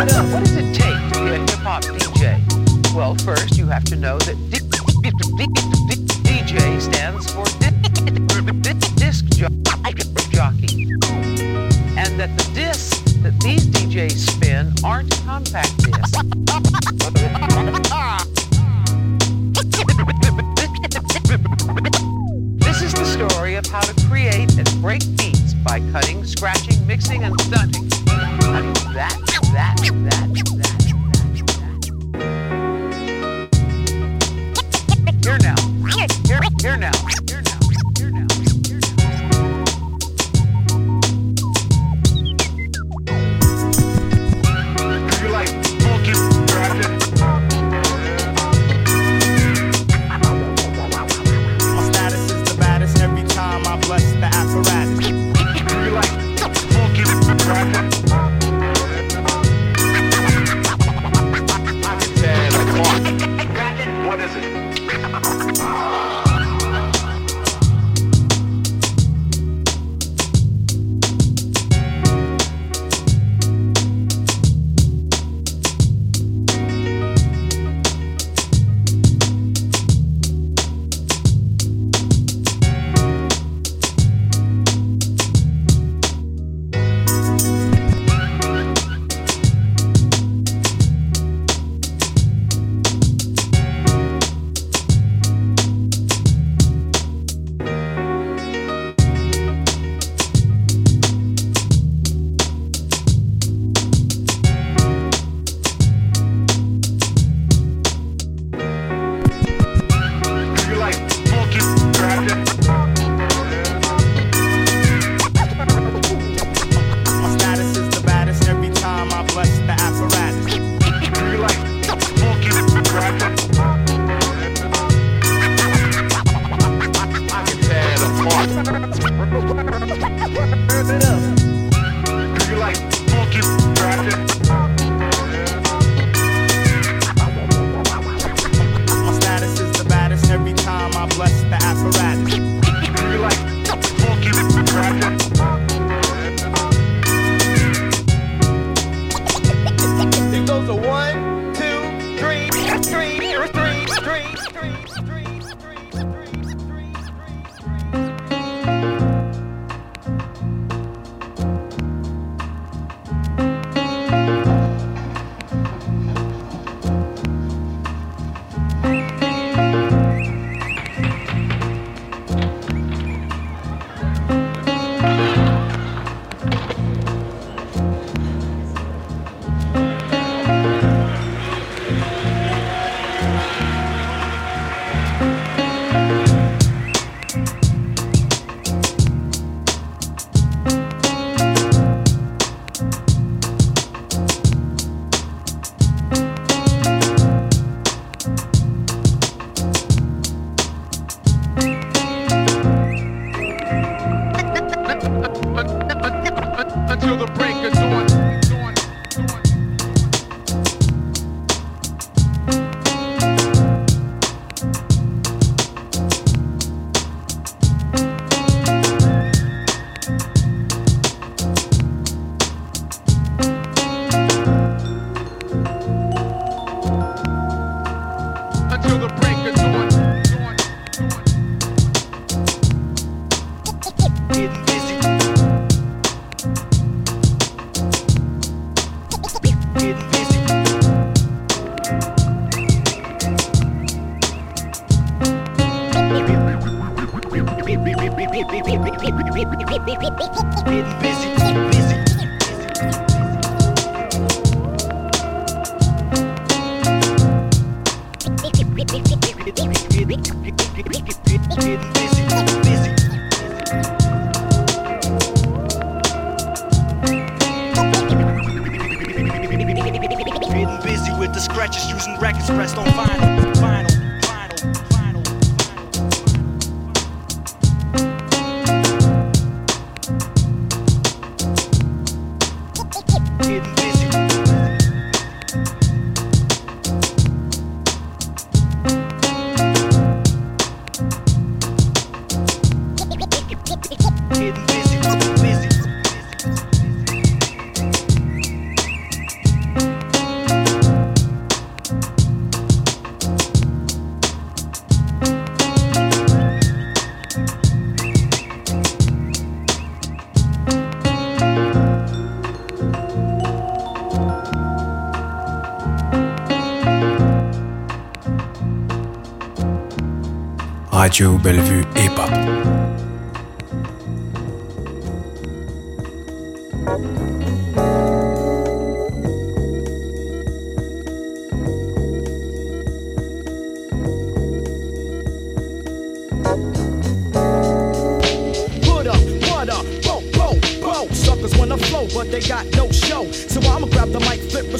it up. What does it take to be a hip hop DJ? Well, first you have to know that DJ stands for Busy, busy. Busy with the scratches using rackets pressed on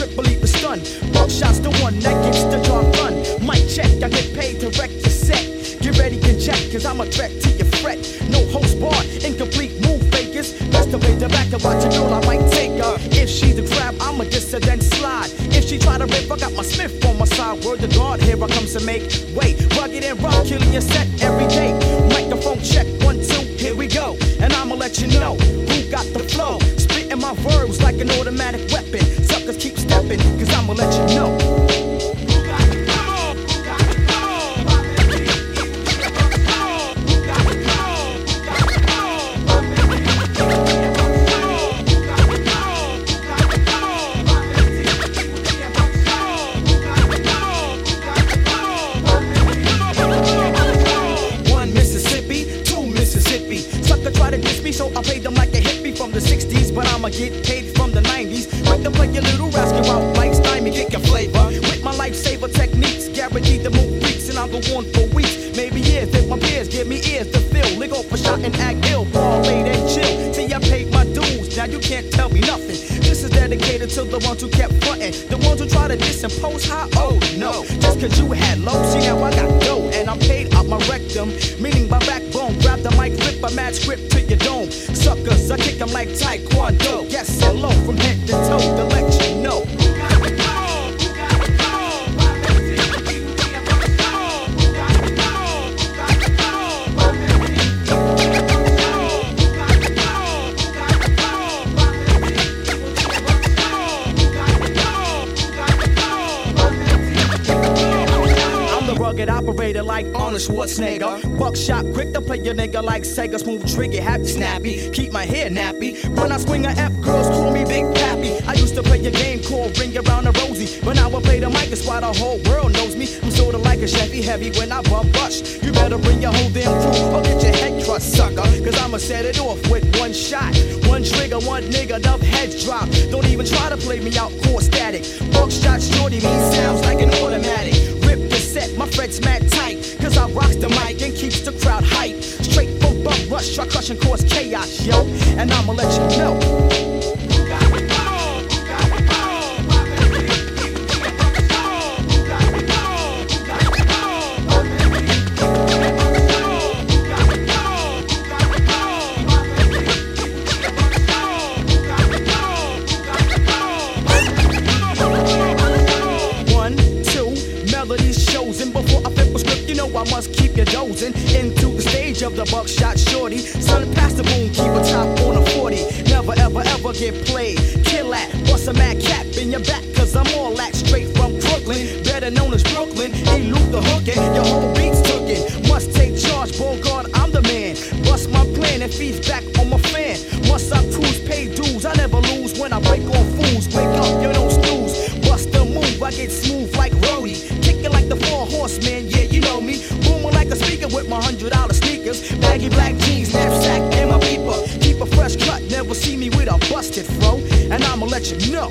script, believe the stun. Buckshot's the one that gets the job done. Mic check, I get paid to wreck the set. Get ready, get check, cause I'm a threat to your fret. No host bar, incomplete move fakers. Best to the back and watch a girl, I might take her. If she's a crab, I'ma diss her, slide. If she try to rip, I got my Smith on my side. Word to God, here I come to make way. Rugged and rough, killing your set every day. Microphone check, one, two, here we go. And I'ma let you know I'ma get paid from the 90s. Quick to play your little rascal out like Stymie, get your flavor. With my lifesaver techniques, guaranteed to move freaks, and I'll go on for weeks, maybe years. If my peers give me ears to fill, lick off a shot and act ill, ball late and chill. Till I paid my dues, now you can't tell me nothing. This is dedicated to the ones who kept frontin', the ones who try to disimpose high. Oh no, just cause you had low, see now I got dough, and I'm paid out my rectum, meaning my backbone. Grab the mic, flip a mad script to your dome. Suckers, I kick 'em like Taekwondo. Yes, hello from head to toe to let Arnold Schwarzenegger. Buckshot, quick to play your nigga like Sega. Smooth trigger, happy snappy. Keep my hair nappy. When I swing a F, girls call me Big Pappy. I used to play a game called Ring Around the Rosie. But now I play the mic, it's why the whole world knows me. I'm sorta like a Chevy Heavy when I bum rush. You better bring your whole damn crew or get your head crushed, sucker. Cause I'ma set it off with one shot. One trigger, one nigga, enough heads drop. Don't even try to play me out, core static. Buckshot shorty me sounds like an automatic. Rip the set, my frets mad tight. Cause I rocks the mic and keeps the crowd hype. Straight from bum rush, try crush and cause chaos, yo. And I'ma let you know. Horsemen, yeah, you know me. Booming like a speaker with my hundred dollar sneakers. Baggy black jeans, knapsack, and my beeper. Keep a fresh cut, never see me with a busted, bro, and I'ma let you know.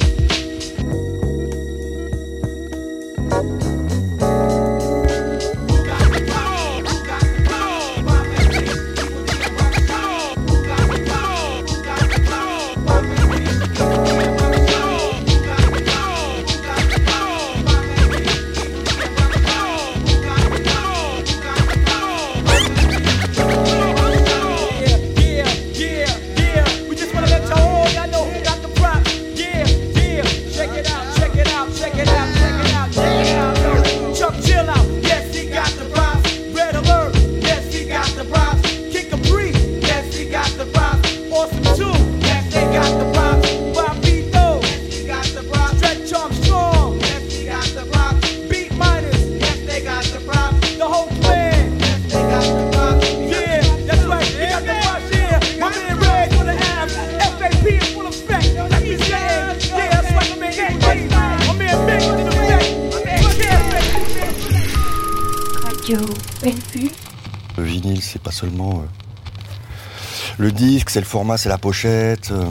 Le disque, c'est le format, c'est la pochette, euh,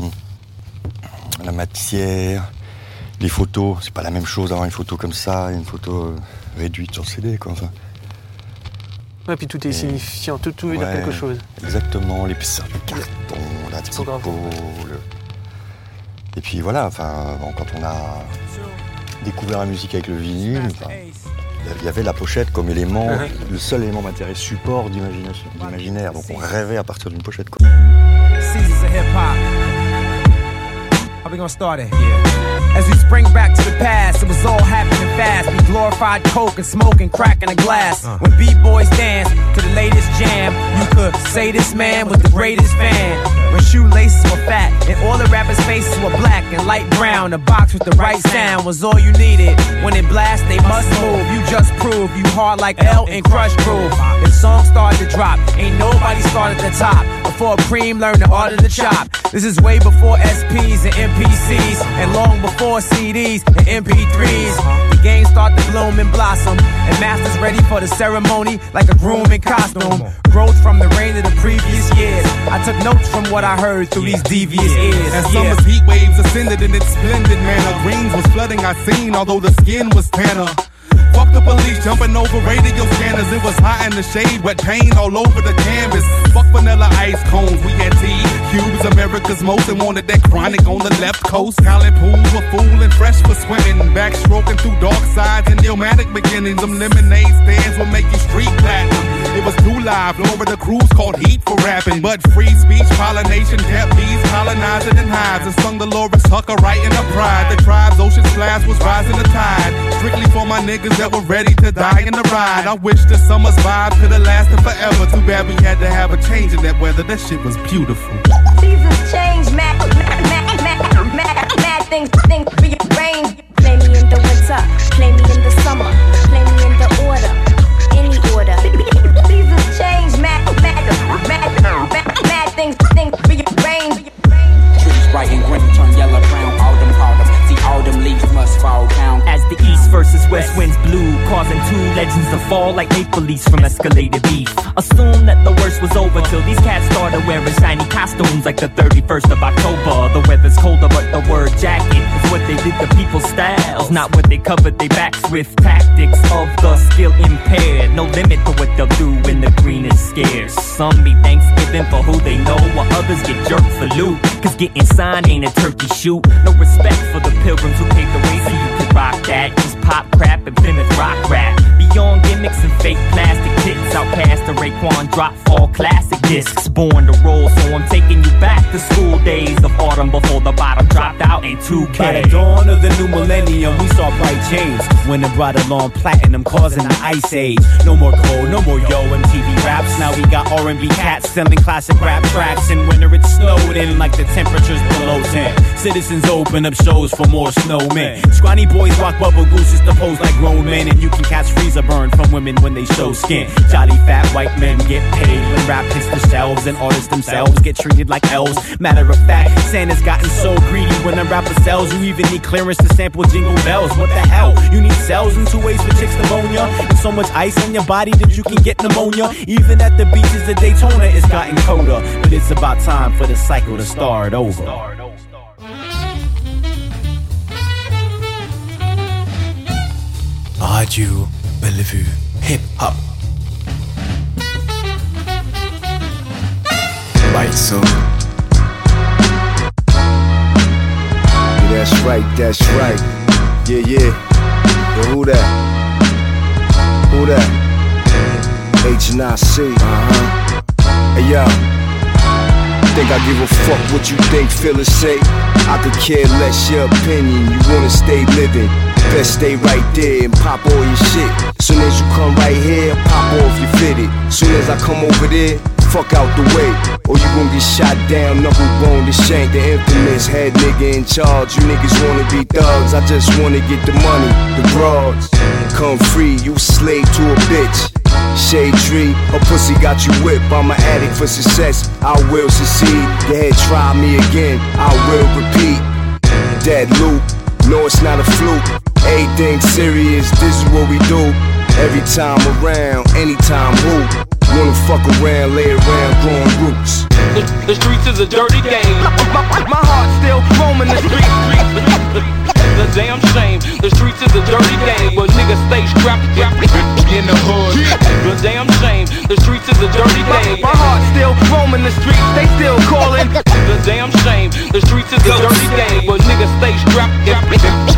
la matière, les photos. C'est pas la même chose d'avoir une photo comme ça et une photo euh, réduite sur CD, quoi. Enfin, Ouais, puis tout est signifiant, tout, tout veut dire quelque chose. Exactement, l'épaisseur du carton, la typo, le- Et puis voilà, enfin, bon, quand on a découvert la musique avec le vinyle, il y avait la pochette comme élément, le seul élément matériel support d'imagination, d'imaginaire. Donc on rêvait à partir d'une pochette. Quoi. Seasons of hip hop. How we gonna start it? As we spring back to the past, it was all happening fast. We glorified coke and smoke and crack in a glass. Uh. When b-boys dance to the latest jam, you could say this man was the greatest fan. When shoelaces were fat and all the rappers' faces were black and light brown, a box with the right sound was all you needed. When it blasts, they must move. You just prove you hard like L and Krush Groove. Songs started to drop. Ain't nobody started at the top. Before Cream learned the art of the chop. This is way before SPs and MPCs, and long before CDs and MP3s. The game started to bloom and blossom, and masters ready for the ceremony like a groom in costume. Growth from the rain of the previous years. I took notes from what I heard through these devious ears. As Yeah. summer's heat waves ascended in its splendid manner, greens was flooding I seen, although the skin was tanner. Fuck the police jumping over radio scanners. It was hot in the shade, wet paint all over the canvas. Fuck vanilla ice cones, we had tea. Cubes, America's most, and wanted that chronic on the left coast. College pools were and fresh for swimming. Backstroking through dark sides and illmatic beginnings. Them lemonade stands will make you street platinum. It was too live, Laura the cruise called heat for rapping. But free speech, pollination, kept bees colonizing in hives and sung Delores Tucker right in her pride. The tribe's ocean splash was rising the tide. Strictly for my niggas that were ready to die in the ride. I wish the summer's vibe could have lasted forever. Too bad we had to have a change in that weather. That shit was beautiful. Seasons change, mad, mad, mad, mad, mad, mad things, things rearrange. Play me in the winter, play me in the summer, play me in the order, any order. The east versus west winds blew, causing two legends to fall like maple leaves from escalated beef. Assume that the worst was over till these cats started wearing shiny costumes like the 31st of October. The weather's colder, but the word jacket is what they did to people's styles, not what they covered their backs with. Tactics of the skill impaired, no limit to what they'll do when the green is scarce. Some be Thanksgiving for who they know, while others get jerked for loot. Cause getting signed ain't a turkey shoot. No respect for the pilgrims who paved the way rock that. Just pop crap and Plymouth rock rap. Beyond gimmicks and fake plastic tits, out past the Raekwon drop fall classic discs. Born to roll, so I'm taking you back to school days of autumn before the bottom dropped out in 2K. By the dawn of the new millennium, we saw bright change. When it brought along platinum, causing the ice age. No more cold, no more yo MTV raps. Now we got R&B cats selling classic rap tracks. And winter it snowed in like the temperatures below 10. Citizens open up shows for more snowmen. Scrawny boys rock bubble gooses to pose like grown men. And you can catch freezer Burn from women when they show skin. Jolly fat white men get paid when rap hits the shelves and artists themselves get treated like elves. Matter of fact, Santa's gotten so greedy when a rapper sells, you even need clearance to sample jingle bells. What the hell? You need cells and two ways for chicks pneumonia, and so much ice in your body that you can get pneumonia. Even at the beaches of Daytona, it's gotten colder, but it's about time for the cycle to start over. Are you? Bellevue Hip Hop. By Soul. Yeah, that's right, that's right. Yeah, yeah. Yo, who that? Who that? H and I C. Uh huh. Hey yo. Think I give a fuck what you think, feel and say? I could care less your opinion. You wanna stay living. Best stay right there and pop all your shit. Soon as you come right here, pop off your fitted. Soon as I come over there, fuck out the way. Or you gon' get shot down, knuckle bone to shank. The infamous head nigga in charge. You niggas wanna be thugs. I just wanna get the money, the broads. Come free, you slave to a bitch. Shade tree, a pussy got you whipped. I'm an addict for success. I will succeed. Ahead, try me again. I will repeat. Dead loop, no, it's not a fluke. Everything serious, this is what we do. Every time around, anytime who wanna fuck around, lay around, growing roots. The, the streets is a dirty game. My, my heart still roaming the streets. The damn shame. The streets is a dirty game, but niggas stay strapped in the hood. The damn shame. The streets is a dirty game. My, my heart still roaming the streets. They still calling. The damn shame. The streets is a dirty game, but niggas stay strapped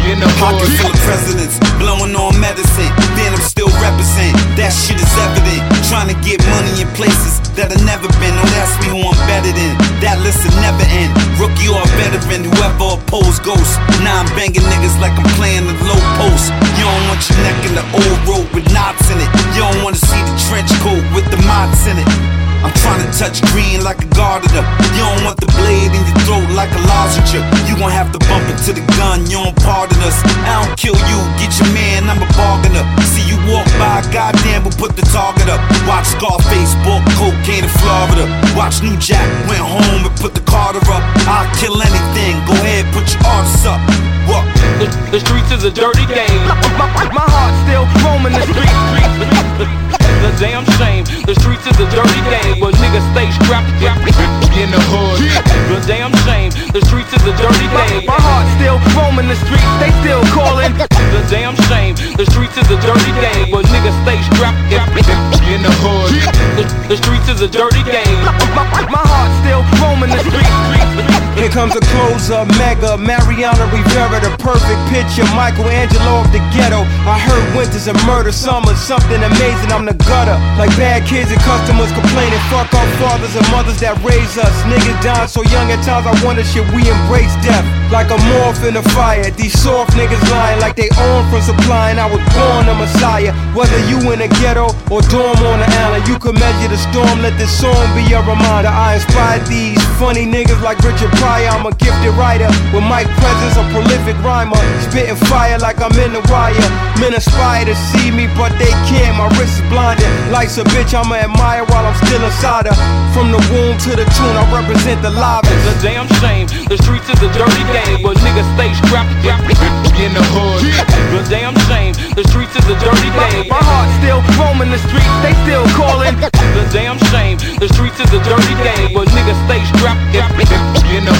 in the hood. Pocket full of presidents, blowing on medicine. Venom still represent. That shit is evident. Trying to get money in places that have never been. Don't ask me who I'm better than. That list will never end. Rookie or veteran, whoever oppose ghosts. Now I'm banging niggas like I'm playing the low post. You don't want your neck in the old road with knots in it. You don't wanna see the trench coat with the mods in it. I'm trying to touch green like a gardener. You don't want the blade in your throat like a lozenge. You gon' have to bump into the gun, you don't pardon us. I don't kill you, get your man, I'm a bargainer. See you walk by, goddamn, we'll put the target up. Watch Scarface, bought cocaine in Florida. Watch New Jack, went home and put the Carter up. I'll kill anything, go ahead, put your arms up. What? The, the streets is a dirty game. My, my, my heart still roaming the streets. The damn shame. The streets is a dirty game, but niggas stay strapped in the hood. The damn shame. The streets is a dirty game. My, my heart still roaming the streets. They still calling. The damn shame. The streets is a dirty game, but niggas stay strapped in the hood. The, the streets is a dirty game. My, my, my heart still roaming the streets. Here comes a closer, mega, Mariano Rivera, the perfect picture, Michelangelo of the ghetto. I heard winters and murder, summers, something amazing. I'm the gutter, like bad kids and customers complaining. Fuck our fathers and mothers that raise us. Niggas dying so young at times. I wonder should we embrace death like a morph in the fire? These soft niggas lying like they own from supplying. I was born a messiah. Whether you in a ghetto or dorm on the island, you can measure the storm. Let this song be a reminder. I inspired these funny niggas like Richard Pryor. I'm a gifted writer with mic presence, a prolific rhymer. Spitting fire like I'm in the wire. Men aspire to see me, but they can't. My wrist is blinded. Life's a bitch, I'ma admire while I'm still inside her. From the womb to the tune, I represent the live. a damn shame. The streets is a dirty game, but niggas stay strapped in the hood. The damn shame. The streets is a dirty game. My, my heart still roaming the streets. They still calling. The damn shame. The streets is a dirty game, but niggas stay strapped in the hood.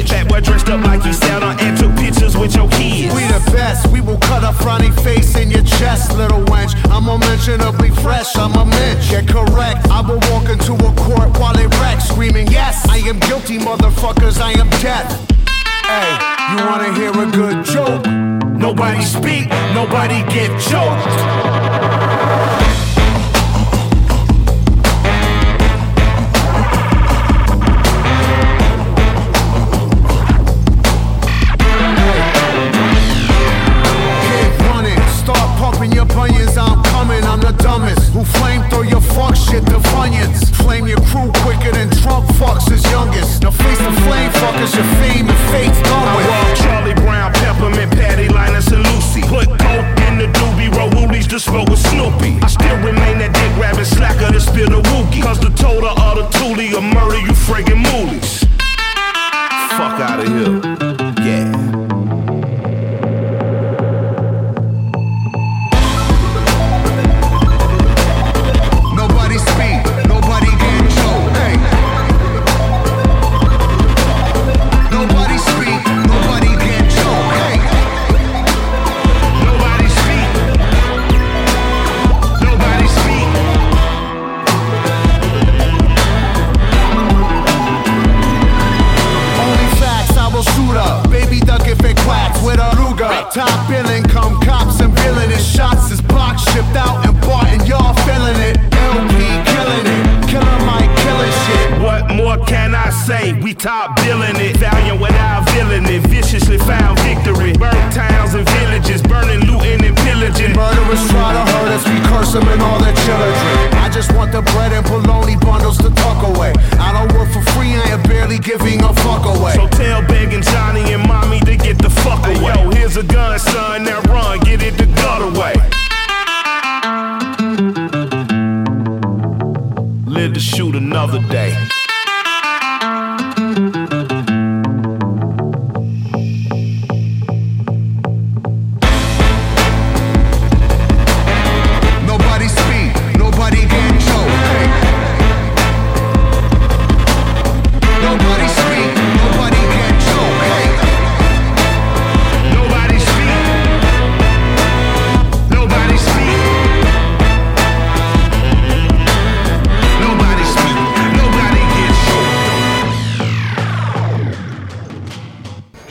bitch. That boy dressed up like you Santa and took pictures with your kids. We the best, we will cut a frowny face in your chest, little wench. I'm unmentionably fresh, I'm a mensch. Get correct, I will walk into a court while they wreck, screaming, Yes, I am guilty, motherfuckers, I am death. Hey, you wanna hear a good joke? Nobody speak, nobody get choked.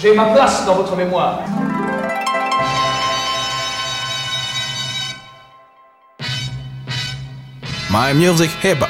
J'ai ma place dans votre mémoire. My music hip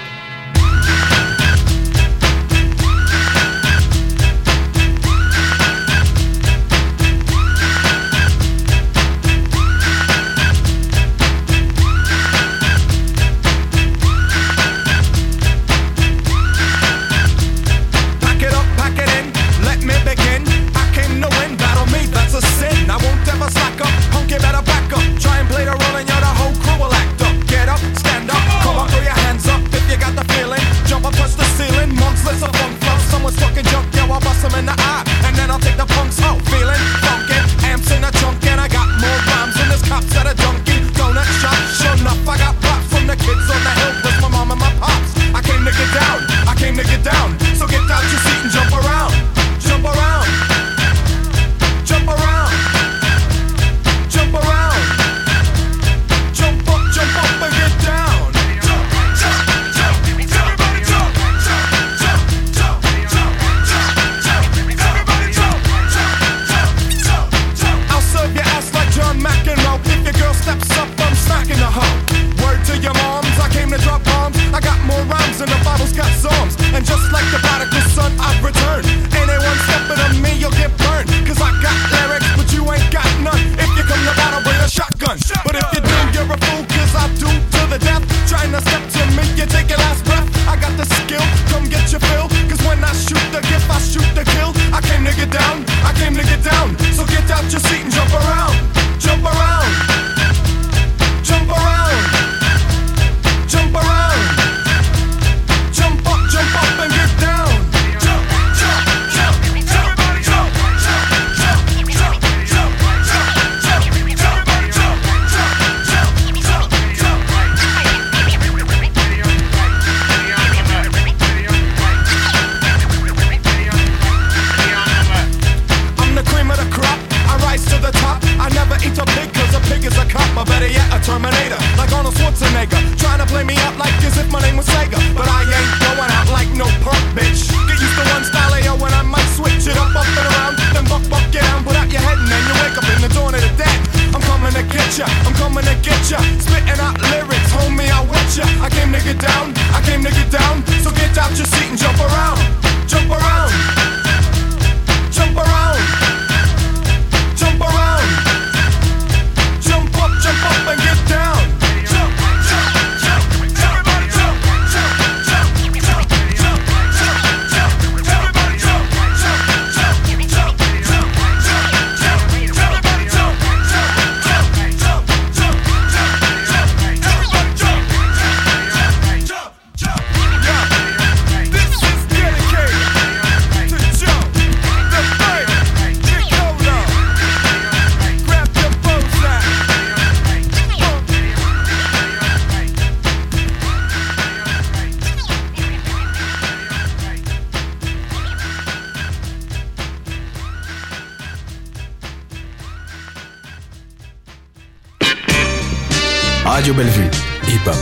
Radio Bellevue, hip hop.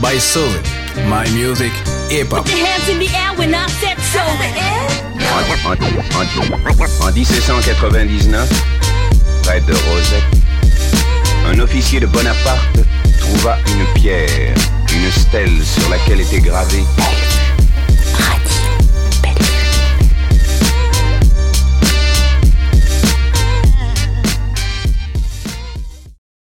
By Solid, my music, hip hop. Put your hands in the air when I said so. En, en- en- en 1799, près de Rosette, un officier de Bonaparte trouva une pierre, une stèle sur laquelle était gravé